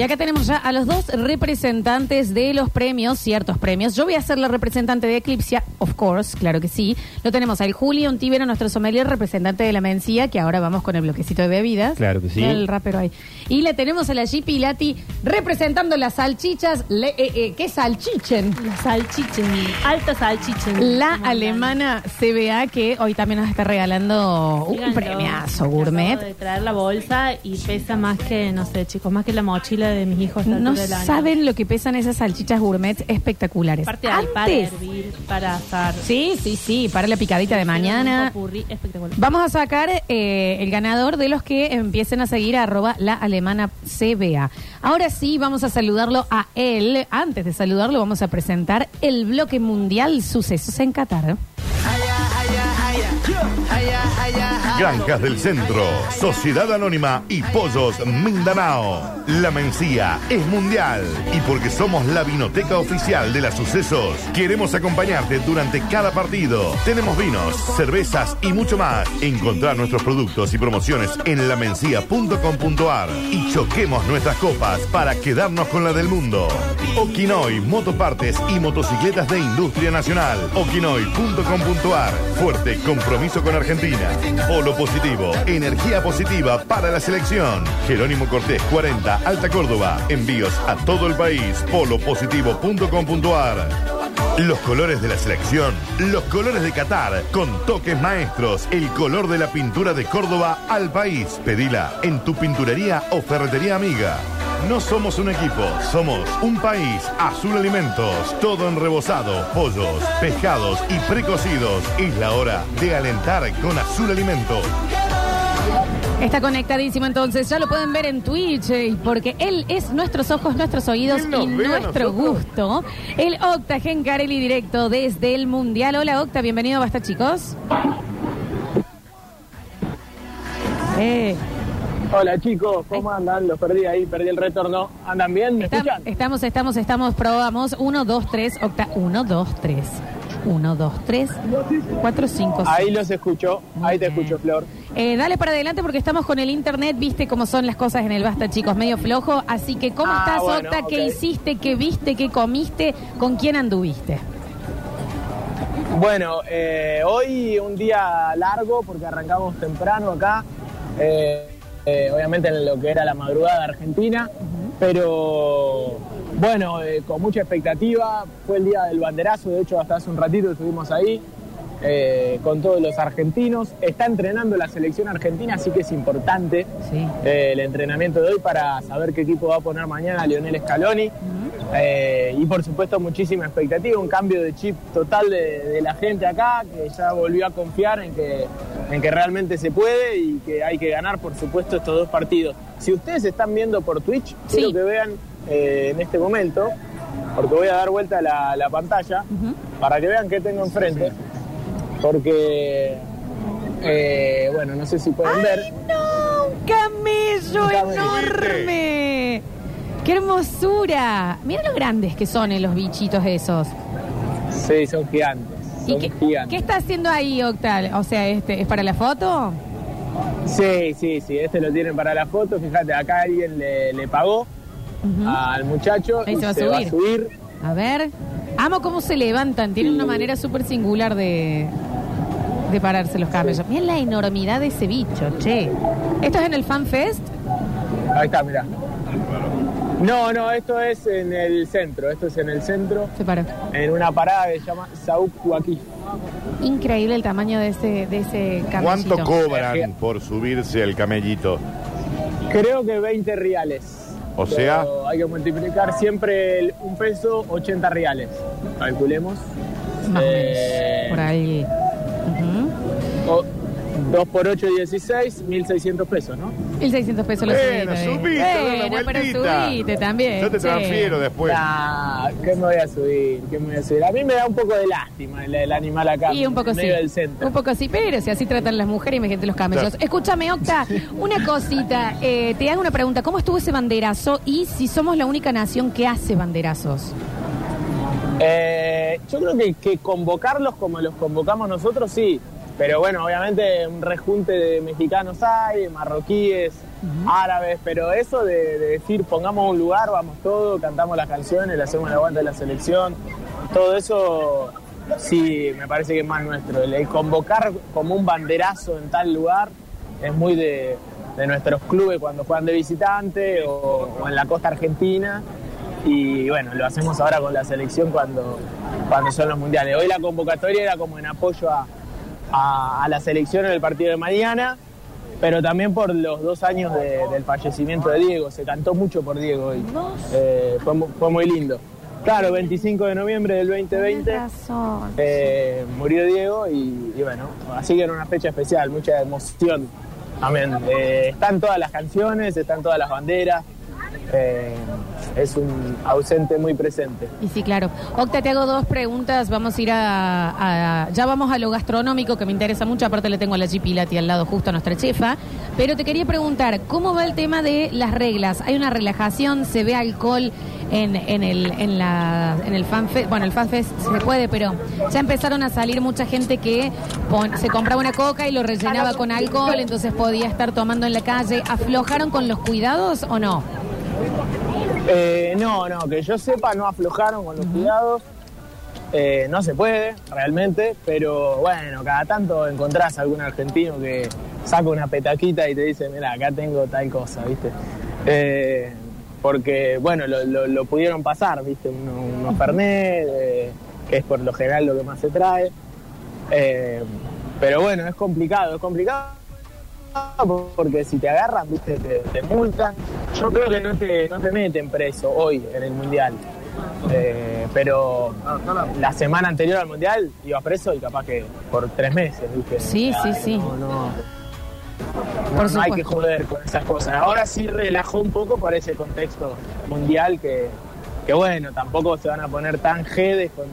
Y acá tenemos ya a los dos representantes de los premios, ciertos premios. Yo voy a ser la representante de Eclipsia, of course, claro que sí. Lo tenemos al Julio Ontivero, nuestro sommelier, representante de la Mencía, que ahora vamos con el bloquecito de bebidas. Claro que sí. El rapero ahí. Y le tenemos a la G Pilati representando las salchichas. Le, eh, eh, ¿Qué salchichen? La salchichen, alta salchichen. La Como alemana CBA que hoy también nos está regalando un premiazo Me gourmet. de traer la bolsa y pesa más que, no sé, chicos, más que la mochila de mis hijos. No saben lo que pesan esas salchichas gourmet espectaculares. Aparte hay para Antes, hervir, para asar. sí, sí, sí, para la picadita de mañana. Un popurrí espectacular. Vamos a sacar eh, el ganador de los que empiecen a seguir a arroba la alemana CBA. Ahora sí, vamos a saludarlo a él. Antes de saludarlo, vamos a presentar el bloque mundial Sucesos en Qatar. Granjas del Centro, Sociedad Anónima y Pollos Mindanao. La Mencía es mundial y porque somos la vinoteca oficial de las sucesos, queremos acompañarte durante cada partido. Tenemos vinos, cervezas y mucho más. Encontrar nuestros productos y promociones en lamencia.com.ar y choquemos nuestras copas para quedarnos con la del mundo. Okinoy, motopartes y motocicletas de industria nacional. Okinoy.com.ar. Fuerte compromiso con Argentina. Positivo, energía positiva para la selección. Jerónimo Cortés 40, Alta Córdoba. Envíos a todo el país. Polopositivo.com.ar. Los colores de la selección, los colores de Qatar, con toques maestros, el color de la pintura de Córdoba al país. Pedila en tu pinturería o ferretería amiga. No somos un equipo, somos un país. Azul Alimentos, todo en rebozado, pollos, pescados y precocidos. Es la hora de alentar con Azul Alimentos. Está conectadísimo entonces, ya lo pueden ver en Twitch, eh, porque él es nuestros ojos, nuestros oídos ¿Quién nos y ve a nuestro nosotros? gusto. El Octa Gencarelli directo desde el Mundial. Hola Octa, bienvenido, basta chicos. Eh, Hola chicos, ¿cómo andan? Los perdí ahí, perdí el retorno. ¿Andan bien? ¿Me está- escuchan? estamos, estamos, estamos, probamos. 1, 2, 3, Octa, 1, 2, 3. 1, 2, 3, 4, 5, Ahí los escucho, ahí te escucho, Flor. Eh, dale para adelante porque estamos con el internet, viste cómo son las cosas en el Basta, chicos, medio flojo. Así que, ¿cómo Ah, estás, bueno, Octa? ¿Qué ok. hiciste? ¿Qué viste? ¿Qué comiste? ¿Con quién anduviste? Bueno, eh, hoy un día largo porque arrancamos temprano acá, eh, eh, obviamente en lo que era la madrugada argentina, pero bueno, eh, con mucha expectativa. Fue el día del banderazo, de hecho hasta hace un ratito estuvimos ahí eh, con todos los argentinos. Está entrenando la selección argentina, así que es importante Sí. el entrenamiento de hoy para saber qué equipo va a poner mañana Lionel Scaloni. Y por supuesto muchísima expectativa, un cambio de chip total de, de la gente acá, que ya volvió a confiar en que, en que realmente se puede y que hay que ganar por supuesto estos dos partidos. Si ustedes están viendo por Twitch, Sí. quiero que vean eh, en este momento, porque voy a dar vuelta la, la pantalla, para que vean qué tengo enfrente, porque, eh, bueno, no sé si pueden ver. ¡No! ¡Un camello Un camello. enorme! ¡Qué hermosura! Mira lo grandes que son eh, los bichitos esos. Sí, son gigantes. ¿Y Son qué, está haciendo ahí, Octal? O sea, este, ¿es para la foto? Sí, sí, sí, este lo tienen para la foto. Fíjate, acá alguien le, le pagó al muchacho Ahí se va a se va a subir. subir. A ver. Amo cómo se levantan. Tienen una manera súper singular de, de pararse los camellos. Miren la enormidad de ese bicho, che. ¿Esto es en el Fan Fest? Ahí está, mirá. No, no, esto es en el centro, esto es en el centro, Se paró. en una parada que se llama Saúl Joaquín. Increíble el tamaño de ese, de ese camellito. ¿Cuánto cobran por subirse al camellito? Creo que 20 reales. O sea- Pero hay que multiplicar siempre el- un peso, 80 reales. Calculemos. Más o Eh. Por ahí. Ujú. 2 por 8, 16, 1.600 pesos, ¿no? 1600 pesos lo Bueno, subiste. subiste, da una Bueno, pero vueltita. subiste también. Yo te che. transfiero después. Ah, ¿qué me voy a subir? ¿Qué me voy a subir? A mí me da un poco de lástima el, el animal acá. Y un poco en sí. medio del centro. Un poco sí, pero si así tratan las mujeres, imagínate los camellos. Escúchame, Octa, una cosita. eh, te hago una pregunta. ¿Cómo estuvo ese banderazo y si somos la única nación que hace banderazos? Eh, yo creo que, que convocarlos como los convocamos nosotros, sí. Pero bueno, obviamente un rejunte de mexicanos hay, marroquíes, árabes, pero eso de, de decir pongamos un lugar, vamos todos, cantamos las canciones, le hacemos la aguanta de la selección, todo eso sí me parece que es más nuestro. El, el convocar como un banderazo en tal lugar es muy de, de nuestros clubes cuando juegan de visitante o, o en la costa argentina. Y bueno, lo hacemos ahora con la selección cuando, cuando son los mundiales. Hoy la convocatoria era como en apoyo a, a, a la selección en el partido de mañana, pero también por los dos años de- del fallecimiento de Diego. Se cantó mucho por Diego hoy. Eh, fue, mu- fue muy lindo. Claro, 25 de noviembre del 2020 Tienes razón. eh, murió Diego y, y bueno, así que era una fecha especial, mucha emoción. Amén. Eh, están todas las canciones, están todas las banderas. Eh, es un ausente muy presente. Y sí, claro. Octa, te hago dos preguntas. Vamos a ir a, Ya vamos a lo gastronómico, que me interesa mucho. Aparte le tengo a la G Pilati al lado justo a nuestra chefa. Pero te quería preguntar, ¿cómo va el tema de las reglas? ¿Hay una relajación? ¿Se ve alcohol en, en el en la en el fanfest? Bueno, el fanfest se puede, pero ya empezaron a salir mucha gente que se compraba una coca y lo rellenaba con alcohol, entonces podía estar tomando en la calle. ¿Aflojaron con los cuidados o no? Eh, no, no, que yo sepa, no aflojaron con los cuidados. Eh, no se puede, realmente, pero bueno, cada tanto encontrás algún argentino que saca una petaquita y te dice, mira, acá tengo tal cosa, ¿viste? Eh, porque, bueno, lo, lo- lo pudieron pasar, ¿viste? Uno- unos Fernet, eh, que es por lo general lo que más se trae. Pero bueno, es complicado, es complicado porque si te agarran, viste, te, te multan. Yo creo que no te, no te meten preso hoy en el mundial. Eh, pero la semana anterior al mundial iba preso y capaz que por tres meses, ¿viste? Sí, sí, sí. No, no, Por no, no hay que joder con esas cosas. Ahora sí relajó un poco por ese contexto mundial que, que bueno, tampoco se van a poner tan jedes con,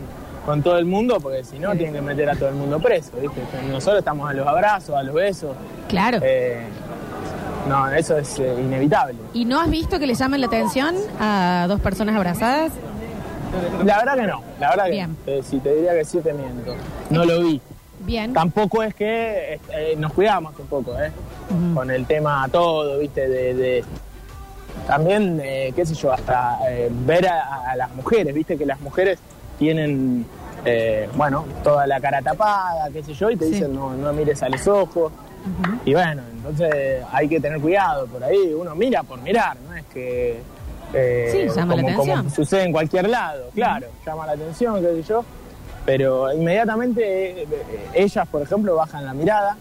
con todo el mundo porque si no tienen que meter a todo el mundo preso, ¿viste? Nosotros estamos a los abrazos, a los besos. Claro. Eh, no, eso es eh, inevitable. ¿Y no has visto que le llamen la atención a dos personas abrazadas? La verdad que no, la verdad que Bien. Eh, si te diría que sí te miento. No lo vi. Bien. Tampoco es que eh, nos cuidamos un poco, ¿eh? Con el tema todo, ¿viste? De, de- también, eh, qué sé yo, hasta eh, ver a, a las mujeres, ¿viste? Que las mujeres tienen, eh, bueno, toda la cara tapada, qué sé yo, y te Sí. dicen no, no mires a los ojos. Y bueno, entonces hay que tener cuidado por ahí. Uno mira por mirar, no es que. eh, Sí, llama la como, atención. como sucede en cualquier lado, claro, llama la atención, qué sé yo. Pero inmediatamente eh, ellas, por ejemplo, bajan la mirada,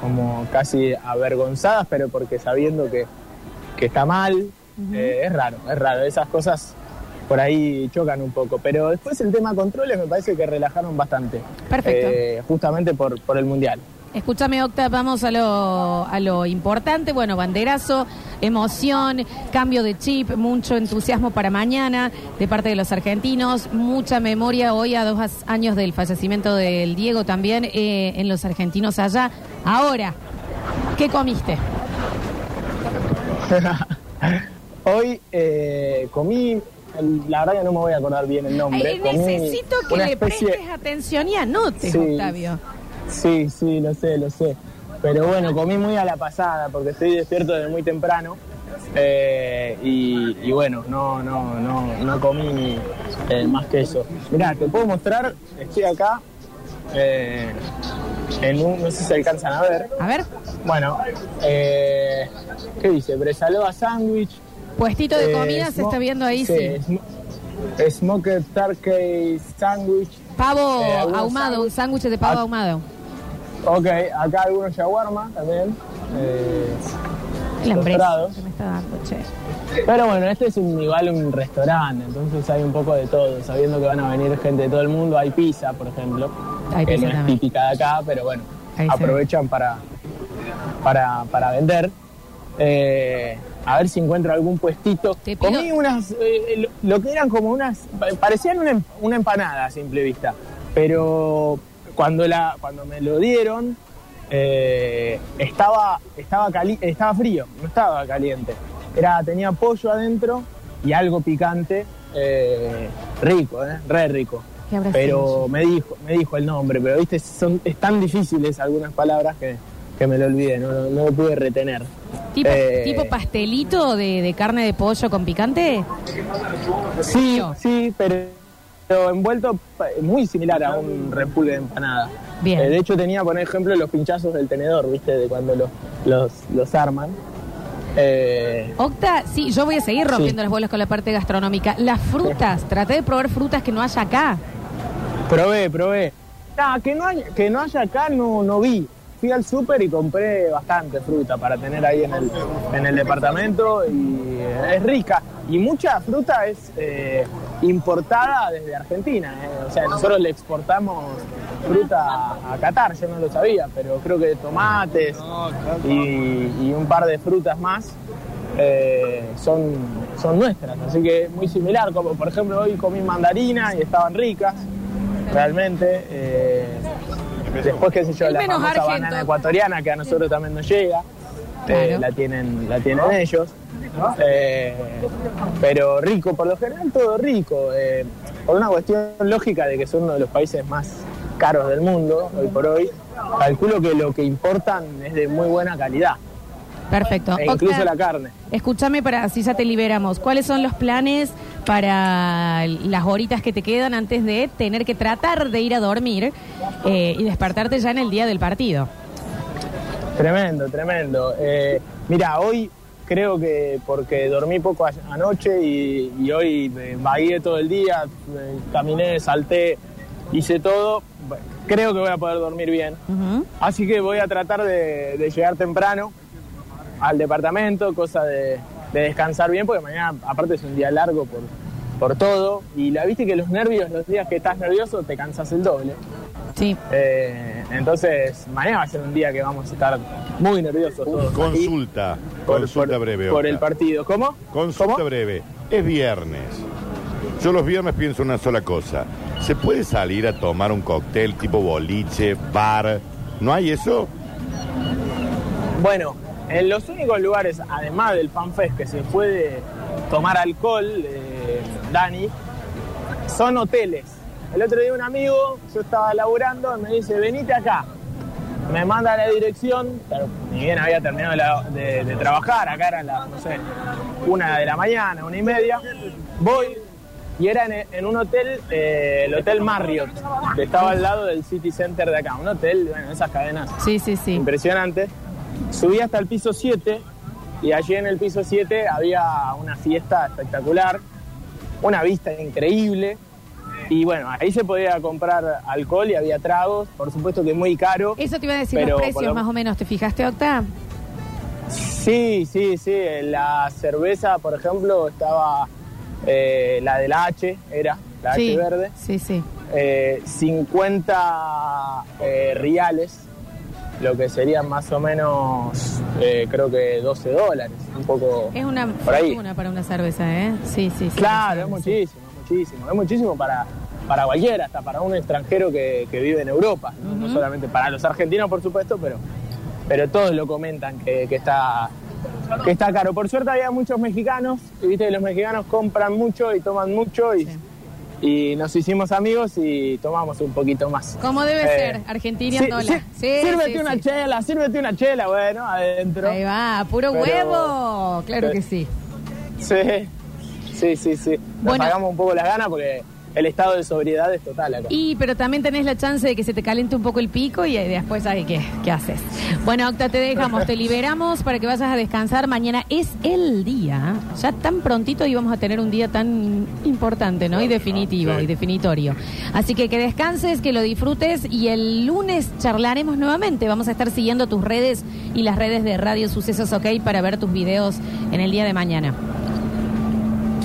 como casi avergonzadas, pero porque sabiendo que, que está mal. Eh, es raro, es raro. Esas cosas por ahí chocan un poco. Pero después el tema controles me parece que relajaron bastante. Perfecto. Eh, justamente por, por el Mundial. Escúchame, Octa, vamos a lo, a lo importante. Bueno, banderazo, emoción, cambio de chip, mucho entusiasmo para mañana de parte de los argentinos, mucha memoria hoy a dos años del fallecimiento del Diego también eh, en los argentinos allá. Ahora, ¿qué comiste? Hoy eh, comí, el- la verdad que no me voy a acordar bien el nombre. Ay, necesito que le especie- prestes atención y anotes, Sí. Octavio. Sí, sí, lo sé, lo sé. Pero bueno, comí muy a la pasada porque estoy despierto desde muy temprano. eh, y, y bueno, no, no, no, no comí eh, más que eso. Mirá, te puedo mostrar, estoy acá eh, en un, no sé si se alcanzan a ver. A ver, Bueno, ¿qué dice? Bresalova sándwich. Puestito de eh, comida se está viendo ahí, sí. sm- Smoked turkey sándwich. Pavo Eh, ahumado, un sándwich de pavo Ah. ahumado. Ok, acá algunos shawarma también. Eh, El hambre tostados. que me está dando, che. Pero bueno, este es un, igual un restaurante, entonces hay un poco de todo. Sabiendo que van a venir gente de todo el mundo, hay pizza, por ejemplo, Hay que pizza no es típica de acá, pero bueno, Ahí aprovechan para, para, para vender. Eh, a ver si encuentro algún puestito. Comí unas, eh, lo, lo que eran como unas, pa- parecían una, em- una empanada a simple vista, pero cuando, la, cuando me lo dieron eh, estaba, estaba, cali- estaba frío, no estaba caliente. Era, tenía pollo adentro y algo picante, eh, rico, eh, re rico. ¿Qué habrá pero me dijo, me dijo el nombre, pero viste, son, es tan difíciles algunas palabras que, que me lo olvidé, no, no, no lo pude retener. ¿Tipo, Eh, tipo pastelito de, de carne de pollo con picante? Sí, sí, pero, pero envuelto muy similar a un repulgue de empanada. Bien. Eh, de hecho tenía, por ejemplo, los pinchazos del tenedor, viste, de cuando los, los, los arman. Eh, Octa, sí, yo voy a seguir rompiendo Sí. las bolas con la parte gastronómica. Las frutas, traté de probar frutas que no haya acá. Probé, probé. No, que no haya, que no haya acá no, no vi. Fui al súper y compré bastante fruta para tener ahí en el, en el departamento y eh, es rica. Y mucha fruta es eh, importada desde Argentina. eh. O sea, nosotros le exportamos fruta a Qatar, yo no lo sabía, pero creo que tomates y, un par de frutas más son, son nuestras. Así que muy similar. Como por ejemplo hoy comí mandarina y estaban ricas realmente. Después, qué sé yo, la famosa argento. banana ecuatoriana que a nosotros también nos llega, eh, la tienen, la tienen ellos. Eh, pero rico, por lo general todo rico. eh, por una cuestión lógica de que son uno de los países más caros del mundo, hoy por hoy, calculo que lo que importan es de muy buena calidad, Perfecto. e incluso la carne. Escúchame para así ya te liberamos. ¿Cuáles son los planes para las horitas que te quedan antes de tener que tratar de ir a dormir eh, y despertarte ya en el día del partido? Tremendo, tremendo. Eh, mira, hoy creo que porque dormí poco anoche y, y hoy me vagué todo el día, caminé, salté, hice todo, creo que voy a poder dormir bien. Así que voy a tratar de, de llegar temprano al departamento, cosa de, de descansar bien, porque mañana aparte es un día largo por, por todo. Y la viste que los nervios, los días que estás nervioso, te cansas el doble. Sí. Eh, entonces, mañana va a ser un día que vamos a estar muy nerviosos todos. Consulta, por- consulta por- breve. Por el partido. ¿Cómo? Consulta ¿Cómo? breve. Es viernes. Yo los viernes pienso una sola cosa. ¿Se puede salir a tomar un cóctel tipo boliche, bar? ¿No hay eso? Bueno, en los únicos lugares, además del FanFest, que se puede tomar alcohol, eh, Dani, son hoteles. El otro día un amigo, yo estaba laburando, me dice, venite acá. Me manda la dirección, pero ni bien había terminado la- de, de trabajar, acá eran las, no sé, una de la mañana, una y media. Voy y era en, en un hotel, eh, el Hotel Marriott, que estaba al lado del City Center de acá. Un hotel, bueno, esas cadenas Sí, sí, sí. impresionante. Subí hasta el piso 7 y allí en el piso 7 había una fiesta espectacular, una vista increíble. Y bueno, ahí se podía comprar alcohol y había tragos, por supuesto que muy caro. Eso te iba a decir los precios lo- más o menos. ¿Te fijaste, Octa? Sí, sí, sí. La cerveza, por ejemplo, estaba eh, la de la H, era la sí. H verde, Sí, sí. eh, 50 eh, reales, lo que serían más o menos, eh, creo que 12 dólares, un poco Es una por ahí. fortuna para una cerveza, ¿eh? Sí, sí, sí. Claro, es sí. muchísimo, es muchísimo, es muchísimo para, para cualquiera, hasta para un extranjero que, que vive en Europa, ¿no? Solamente para los argentinos, por supuesto, pero, pero todos lo comentan que, que está que está caro. Por suerte había muchos mexicanos, y viste que los mexicanos compran mucho y toman mucho y, y nos hicimos amigos y tomamos un poquito más. Como debe Eh, ser, Argentina sí, sí, Sí, sírvete sí, una chela, sírvete una chela, bueno, adentro. Ahí va, puro Pero- huevo. Claro que sí. Sí, sí, sí, sí. Nos Bueno. sacamos un poco las ganas porque el estado de sobriedad es total acá. Y, pero también tenés la chance de que se te caliente un poco el pico y después, ¿sabes qué? ¿Qué haces? Bueno, Octa, te dejamos, te liberamos para que vayas a descansar. Mañana es el día. Ya tan prontito íbamos a tener un día tan importante, ¿no? Y definitivo, Sí. y definitorio. Así que que descanses, que lo disfrutes y el lunes charlaremos nuevamente. Vamos a estar siguiendo tus redes y las redes de Radio Sucesos OK para ver tus videos en el día de mañana.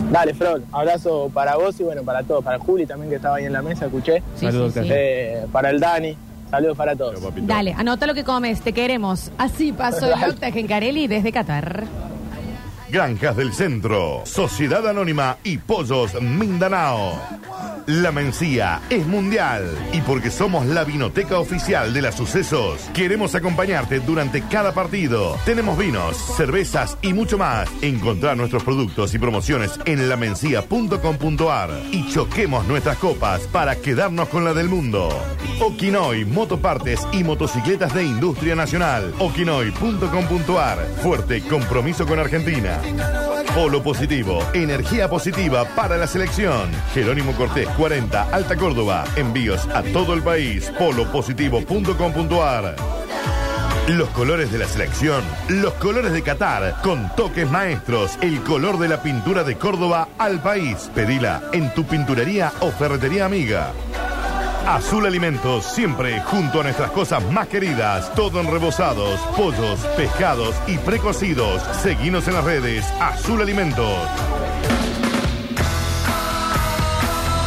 Dale, Frol, abrazo para vos y bueno, para todos. Para Juli también que estaba ahí en la mesa, escuché. Sí, Saludos, sí, sí. Eh, para el Dani, saludos para todos. Pero. Dale, anota lo que comes, te queremos. Así pasó el. Octa Gencarelli desde Qatar. Granjas del Centro, Sociedad Anónima y Pollos Mindanao. La Mencía es mundial y porque somos la vinoteca oficial de las sucesos, queremos acompañarte durante cada partido. Tenemos vinos, cervezas y mucho más. Encontrar nuestros productos y promociones en lamencia.com.ar y choquemos nuestras copas para quedarnos con la del mundo. Okinoy, motopartes y motocicletas de industria nacional. Okinoy.com.ar. Fuerte compromiso con Argentina. Polo positivo, energía positiva para la selección. Jerónimo Cortés 40, Alta Córdoba. Envíos a todo el país. Polopositivo.com.ar. Los colores de la selección, los colores de Qatar, con toques maestros, el color de la pintura de Córdoba al país. Pedila en tu pinturería o ferretería amiga. Azul Alimentos, siempre junto a nuestras cosas más queridas. Todo en rebozados, pollos, pescados y precocidos. Seguinos en las redes. Azul Alimentos.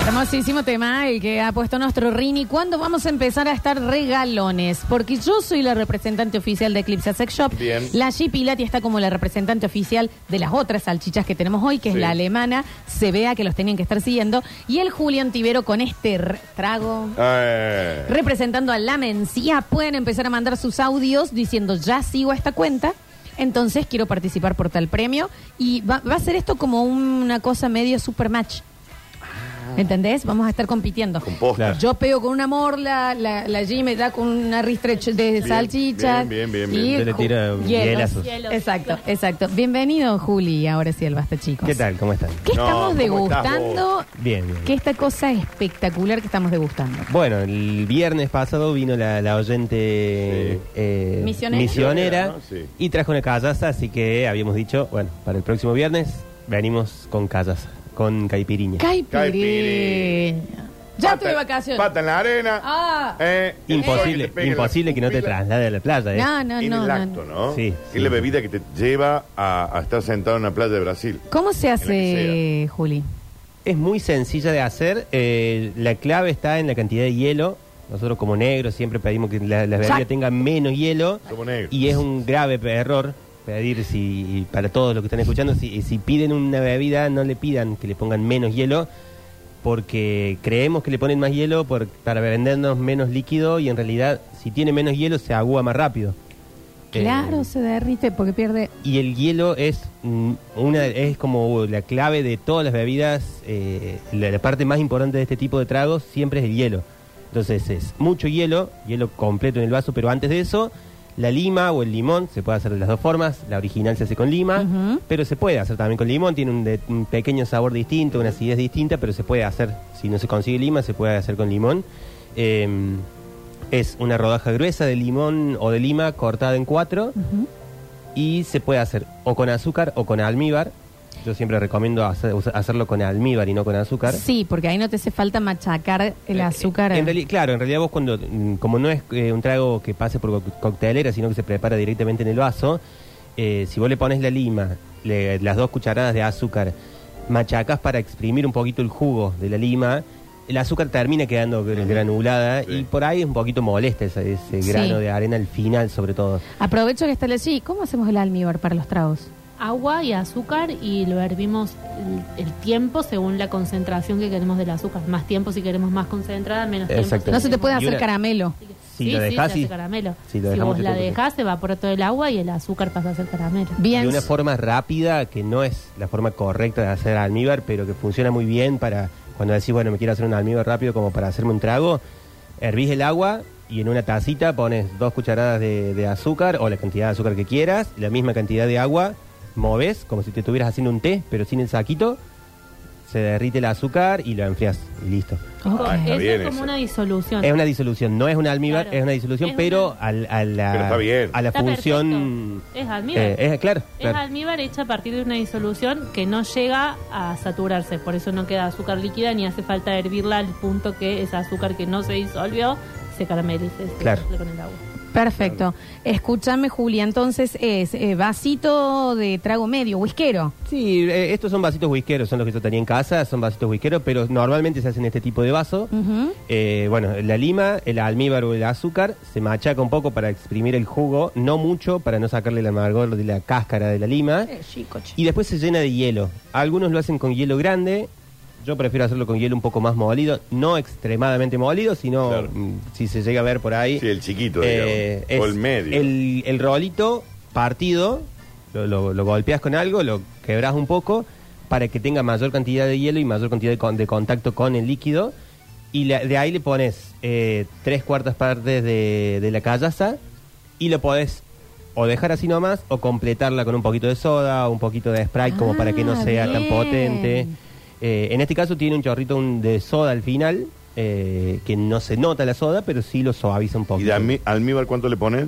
Hermosísimo tema el que ha puesto nuestro Rini. ¿Cuándo vamos a empezar a estar regalones? Porque yo soy la representante oficial de Eclipse Sex Shop. Bien. La G Pilati está como la representante oficial de las otras salchichas que tenemos hoy, que es Sí. la alemana. Se vea que los tenían que estar siguiendo. Y el Julián Tibero con este r- trago. Eh, Representando a la Mencía, pueden empezar a mandar sus audios diciendo ya sigo a esta cuenta. Entonces quiero participar por tal premio. Y va, va a ser esto como una cosa medio super ¿Entendés? Vamos a estar compitiendo. Con posta. Claro. Yo pego con una morla, la, la G me da con una ristretch de salchichas. bien, bien, bien, y bien. Le hielos. hielazos. Hielos. Exacto, exacto. Bienvenido, Juli. Ahora sí, el basta, chicos. ¿Qué tal? ¿Cómo están? ¿Qué No, estamos ¿cómo estás degustando? Bien, bien. ¿Qué esta cosa espectacular que estamos degustando? Bueno, el viernes pasado vino la, la oyente Sí. eh, Misionera. misionera ¿no? Sí. y trajo una callaza, así que habíamos dicho, bueno, para el próximo viernes venimos con callaza, con caipiriña. Caipirinha. Ya Pata- estoy de vacaciones. Pata en la arena. Ah. Eh, imposible, que imposible que no te traslade a la playa, ¿eh? No, no, En no. el no. acto, ¿no? Sí, Es sí. la bebida que te lleva a, a estar sentado en una playa de Brasil. ¿Cómo se hace, Juli? Es muy sencilla de hacer. eh, la clave está en la cantidad de hielo. Nosotros como negros siempre pedimos que la- bebidas tengan menos hielo. Somos negros. Y es un grave error pedir si para todos los que están escuchando si, si piden una bebida no le pidan que le pongan menos hielo porque creemos que le ponen más hielo por- para vendernos menos líquido y en realidad si tiene menos hielo se agúa más rápido. Claro, Eh, se derrite porque pierde. y el hielo es mm, una es como la clave de todas las bebidas. eh, la, la parte más importante de este tipo de tragos siempre es el hielo. Entonces es mucho hielo, hielo completo en el vaso, pero antes de eso, la lima o el limón, se puede hacer de las dos formas. La original se hace con lima, pero se puede hacer también con limón. Tiene un, de- un pequeño sabor distinto, una acidez distinta, pero se puede hacer. Si no se consigue lima, se puede hacer con limón. Eh, es una rodaja gruesa de limón o de lima cortada en cuatro y se puede hacer o con azúcar o con almíbar. Yo siempre recomiendo hacer- hacerlo con almíbar y no con azúcar. Sí, porque ahí no te hace falta machacar el azúcar. En claro, en realidad vos cuando, mm, como no es eh, un trago que pase por co- coctelera, sino que se prepara directamente en el vaso, eh, si vos le pones la lima, le- las dos cucharadas de azúcar, machacas para exprimir un poquito el jugo de la lima, el azúcar termina quedando gr- granulada Sí. y por ahí es un poquito molesta ese, ese Sí. grano de arena al final sobre todo. Aprovecho que está la G. ¿Cómo hacemos el almíbar para los tragos? Agua y azúcar y lo hervimos el, el tiempo según la concentración que queremos del azúcar. Más tiempo si queremos más concentrada, menos tiempo. Exacto. No se te puede hacer caramelo. Si sí, lo sí, dejás, se sí. hace caramelo. Si lo si vos la dejás, se evapora todo el agua y el azúcar pasa a ser caramelo. Bien. de una forma rápida, que no es la forma correcta de hacer almíbar, pero que funciona muy bien para cuando decís, bueno, me quiero hacer un almíbar rápido como para hacerme un trago, hervís el agua y en una tacita pones dos cucharadas de, de azúcar o la cantidad de azúcar que quieras, la misma cantidad de agua, moves como si te estuvieras haciendo un té, pero sin el saquito, se derrite el azúcar y lo enfrias y listo. Ah, está Eso bien es como eso. una disolución. Es una disolución, no es un almíbar, Claro. es una disolución, Es pero una- al- a, la, Pero está bien. a la Está función... perfecto. Es almíbar. eh, es, claro, Es claro. almíbar hecha a partir de una disolución que no llega a saturarse, por eso no queda azúcar líquida ni hace falta hervirla al punto que ese azúcar que no se disolvió se caramelice se Claro. mezcle con el agua. Perfecto. Escúchame, Julia, entonces es eh, vasito de trago medio, whiskero. Sí, eh, estos son vasitos whiskeros, son los que yo tenía en casa, son vasitos whiskeros, pero normalmente se hacen este tipo de vaso. Eh, bueno, la lima, el almíbar o el azúcar se machaca un poco para exprimir el jugo, no mucho para no sacarle el amargor de la cáscara de la lima. Y después se llena de hielo. Algunos lo hacen con hielo grande. Yo prefiero hacerlo con hielo un poco más molido, no extremadamente molido, sino Claro. mm, si se llega a ver por ahí. Sí, el chiquito, eh, digamos. O el medio. El, el rolito partido, lo, lo- lo golpeas con algo, lo quebras un poco para que tenga mayor cantidad de hielo y mayor cantidad de, con- de contacto con el líquido. Y la- de ahí le pones eh, tres cuartas partes de, de la callaza y lo podés o dejar así nomás o completarla con un poquito de soda o un poquito de Sprite como para que no Ah, sea tan potente. Eh, en este caso tiene un chorrito un- de soda al final, eh, que no se nota la soda, pero sí lo suaviza un ¿Y poquito. de almí- almíbar cuánto le pones?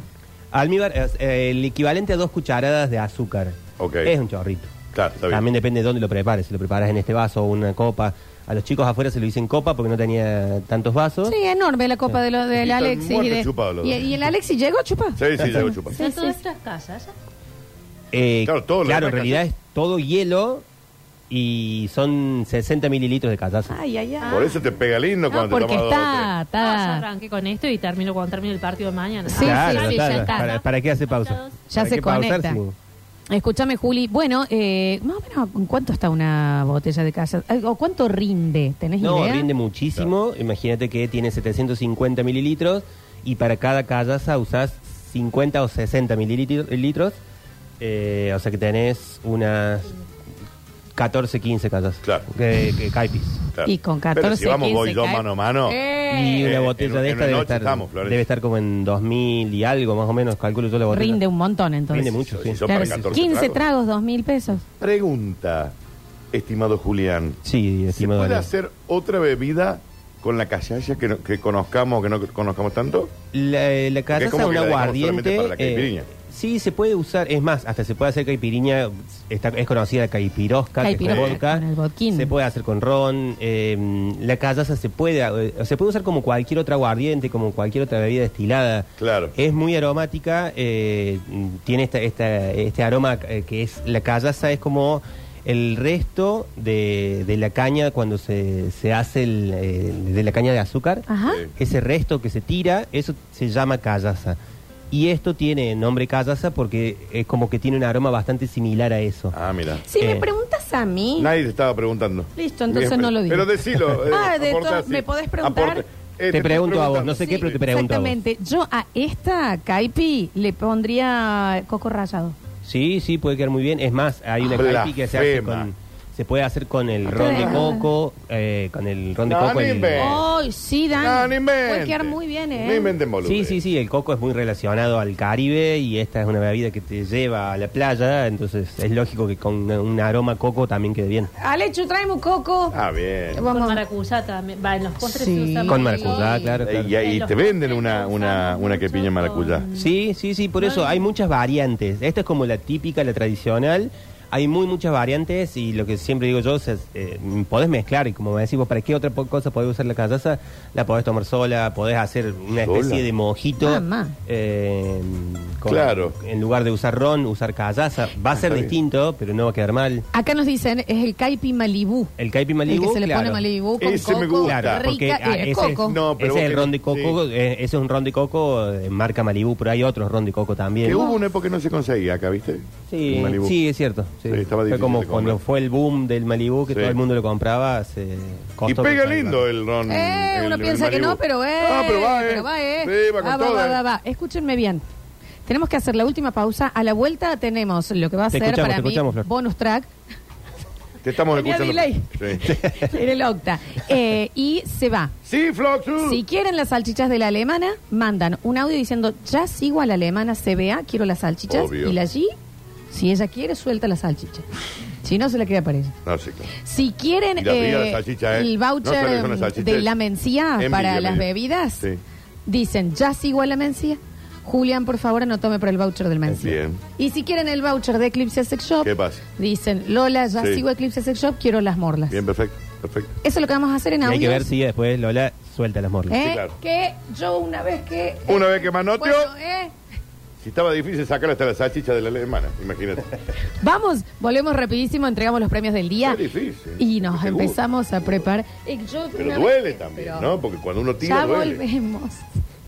Almíbar, es, eh, el equivalente a dos cucharadas de azúcar. Ok. Es un chorrito. Claro, está bien. También depende de dónde lo prepares. Si lo preparas en este vaso o una copa. A los chicos afuera se lo dicen copa porque no tenía tantos vasos. Sí, enorme la copa de lo, del Están Alexis. Y, muertos de- chupados los y, dos. y el Alexis llegó a chupar. Sí, sí, chupar. ¿Están sí, todas sí. estas casas? Eh, Claro, todo lo demás en realidad es todo hielo y son 60 mililitros de callaza. Ay, ay, ay. Por eso te pega lindo No, cuando te porque tomas dos o está, Ah, está- ya arranqué con esto y termino cuando termine el partido de mañana. Sí, Claro, sí, sí, claro. ya está. ¿Para, para qué hace pausa? Ya ¿Para se qué pausar conecta. si- Escúchame, Juli. Bueno, eh, más o menos, ¿en cuánto está una botella de casa? ¿O cuánto rinde? ¿Tenés No, idea? rinde muchísimo. Imagínate que tiene 750 mililitros y para cada callaza usás 50 o 60 mililitros. litros. Eh, o sea que tenés unas 14, 15 callazas. Claro. Que, que caipis. Claro. Y con Pero 14, si vamos 15 vos y yo cae- mano a mano. Eh, Y una Eh, botella en- de en esta una debe noche estar, estamos, Florencia. debe estar como en 2000 y algo, más o menos, calculo yo la botella. Rinde un montón, entonces. Rinde mucho, Si sí. son Claro, para 14 15 tragos. tragos, dos mil pesos. Pregunta, estimado Julián. Sí, ¿Se estimado puede Ale. hacer otra bebida con la callaya que, no- que conozcamos o que no conozcamos tanto? La, la es callaza, como que un la aguardiente. para la caipirinha. Sí, se puede usar. Es más, hasta se puede hacer caipiriña. Está, es conocida caipirosca, que es con Caipirosca, vodka. con el vodquín. Se puede hacer con ron. eh, la callaza se puede, eh, se puede usar como cualquier otra aguardiente, como cualquier otra bebida destilada. Claro. Es muy aromática. eh, tiene esta, esta- este aroma eh, que es la callaza, es como el resto de, de la caña cuando se, se hace el, eh, de la caña de azúcar. Ajá. Ese resto que se tira, eso se llama callaza. Y esto tiene nombre callaza porque es como que tiene un aroma bastante similar a eso. Ah, mira. Si me Eh. preguntas a mí, Nadie te estaba preguntando. Listo, entonces Bien, no lo digo. Pero decilo. eh, Ah, de aporta todo- así. ¿me podés preguntar? Aporte. Eh, te pregunto a vos, no sé qué, pero te pregunto a vos. exactamente. Yo a esta caipi le pondría coco rallado. Sí, sí, puede quedar muy bien. Es más, hay una Blasfema. caipi que se hace con... Se puede hacer con el ron de coco, eh, con el ron de No, coco. no el- inventes. Ay, sí, Dan. No, no. Puede quedar muy bien, ¿eh? No inventen boludo. Sí, sí, sí, el coco es muy relacionado al Caribe y esta es una bebida que te lleva a la playa, entonces es lógico que con un aroma coco también quede bien. Alechu, traemos coco. Ah, bien. Vamos. Con maracuyá también. Va, en los postres Sí. se usa Con mucho. maracuyá, claro, claro. Y ahí te venden una, una, una quepiña maracuyá. Sí, sí, sí, por eso hay muchas variantes. Esta es como la típica, la tradicional. Hay muy muchas variantes y lo que siempre digo yo es, eh, podés mezclar y como me decís vos, ¿para qué otra cosa podés usar la callaza? La podés tomar sola, podés hacer una especie ¿Sola? de mojito. Mamá. eh, con- Claro. En lugar de usar ron, usar callaza. Va a ser está bien. distinto, pero no va a quedar mal. Acá nos dicen, es el caipi Malibú. El caipi El Malibu, que se le pone Malibú con Ese me coco. gusta. Claro, porque rica, ah, eh, ese, coco. No, pero ese es el ron de coco, sí. eh, ese es un ron de coco de marca Malibu, pero hay otros ron de coco también. Que hubo una época que no se conseguía acá, ¿viste? Sí, Malibú. sí, es cierto. Sí. Sí, estaba fue como de cuando fue el boom del Malibu, que Sí. todo el mundo lo compraba. Se Y pega lindo el ron. Eh, el- uno piensa que no, pero eh. Ah, pero va, eh. Pero va, eh. Sí, va con Ah, todo, va, eh. va, va. Escúchenme bien. Tenemos que hacer la última pausa. A la vuelta tenemos lo que va a Te ser para te mí bonus track. Te estamos Tenía escuchando. delay. Sí. en el octa. Eh, y se va. Sí, Floxu. Si quieren las salchichas de la alemana, mandan un audio diciendo, ya sigo a la alemana CBA, quiero las salchichas. Obvio. Y la G, si ella quiere, suelta la salchicha. Si no, se la queda para ella. No, sí, claro. Si quieren Y la de eh, salchicha, ¿eh? el No voucher de la mencía envidia para las media. bebidas, Sí. dicen, ya sigo a la mencía. Julián, por favor, anotome por el voucher del mencía. Bien. Y si quieren el voucher de Eclipse Sex Shop, ¿Qué pasa? dicen, Lola, ya Sí. sigo a Eclipse Sex Shop, quiero las morlas. Bien, perfecto. perfecto. Eso es lo que vamos a hacer en Y hay que ver si después Lola suelta las morlas. ¿Eh? Sí, claro. Que yo una vez que... Una vez que manoteó, Bueno, ¿eh? Si estaba difícil sacar hasta la salchicha de la alemana, imagínate. Vamos, volvemos rapidísimo, entregamos los premios del día. Es difícil. Y nos Seguro. empezamos a preparar. Eh, yo Pero una duele vez- también, pero ¿no? Porque cuando uno tira Ya duele. volvemos.